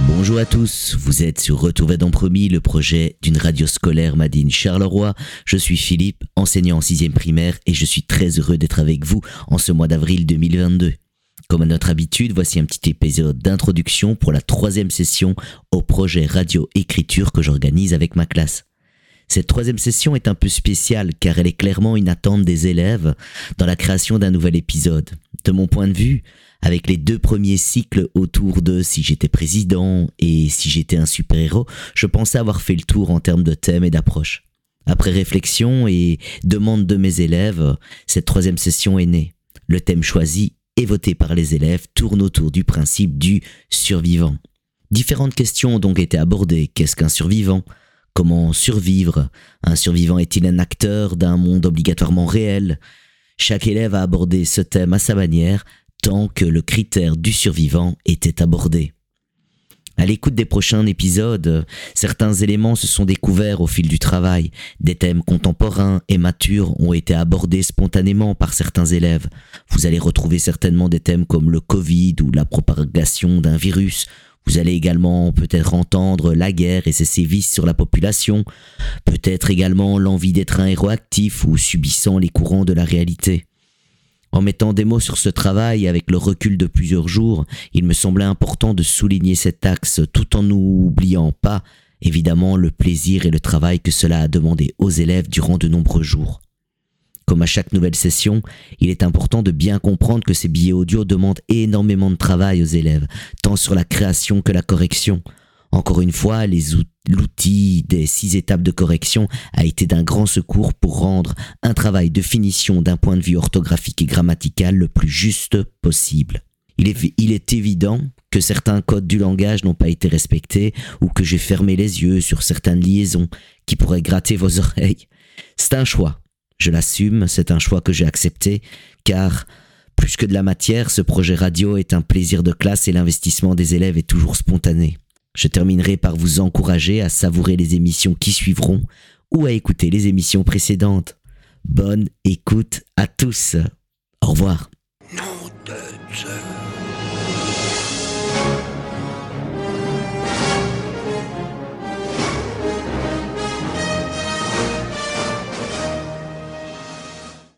Bonjour à tous, vous êtes sur Retour dans Promis, le projet d'une radio scolaire Madine Charleroi. Je suis Philippe, enseignant en 6 primaire et je suis très heureux d'être avec vous en ce mois d'avril 2022. Comme à notre habitude, voici un petit épisode d'introduction pour la troisième session au projet radio écriture que j'organise avec ma classe. Cette troisième session est un peu spéciale car elle est clairement une attente des élèves dans la création d'un nouvel épisode. De mon point de vue, avec les deux premiers cycles autour de si j'étais président et si j'étais un super-héros, je pensais avoir fait le tour en termes de thème et d'approche. Après réflexion et demande de mes élèves, cette troisième session est née. Le thème choisi et voté par les élèves tourne autour du principe du survivant. Différentes questions ont donc été abordées. Qu'est-ce qu'un survivant? Comment survivre? Un survivant est-il un acteur d'un monde obligatoirement réel? Chaque élève a abordé ce thème à sa manière, tant que le critère du survivant était abordé. À l'écoute des prochains épisodes, certains éléments se sont découverts au fil du travail. Des thèmes contemporains et matures ont été abordés spontanément par certains élèves. Vous allez retrouver certainement des thèmes comme le Covid ou la propagation d'un virus. Vous allez également peut-être entendre la guerre et ses sévices sur la population, peut-être également l'envie d'être un héros actif ou subissant les courants de la réalité. En mettant des mots sur ce travail avec le recul de plusieurs jours, il me semblait important de souligner cet axe tout en n'oubliant pas, évidemment, le plaisir et le travail que cela a demandé aux élèves durant de nombreux jours. Comme à chaque nouvelle session, il est important de bien comprendre que ces billets audio demandent énormément de travail aux élèves, tant sur la création que la correction. Encore une fois, l'outil des six étapes de correction a été d'un grand secours pour rendre un travail de finition d'un point de vue orthographique et grammatical le plus juste possible. Il est, évident que certains codes du langage n'ont pas été respectés ou que j'ai fermé les yeux sur certaines liaisons qui pourraient gratter vos oreilles. C'est un choix. Je l'assume, c'est un choix que j'ai accepté, car plus que de la matière, ce projet radio est un plaisir de classe et l'investissement des élèves est toujours spontané. Je terminerai par vous encourager à savourer les émissions qui suivront ou à écouter les émissions précédentes. Bonne écoute à tous. Au revoir.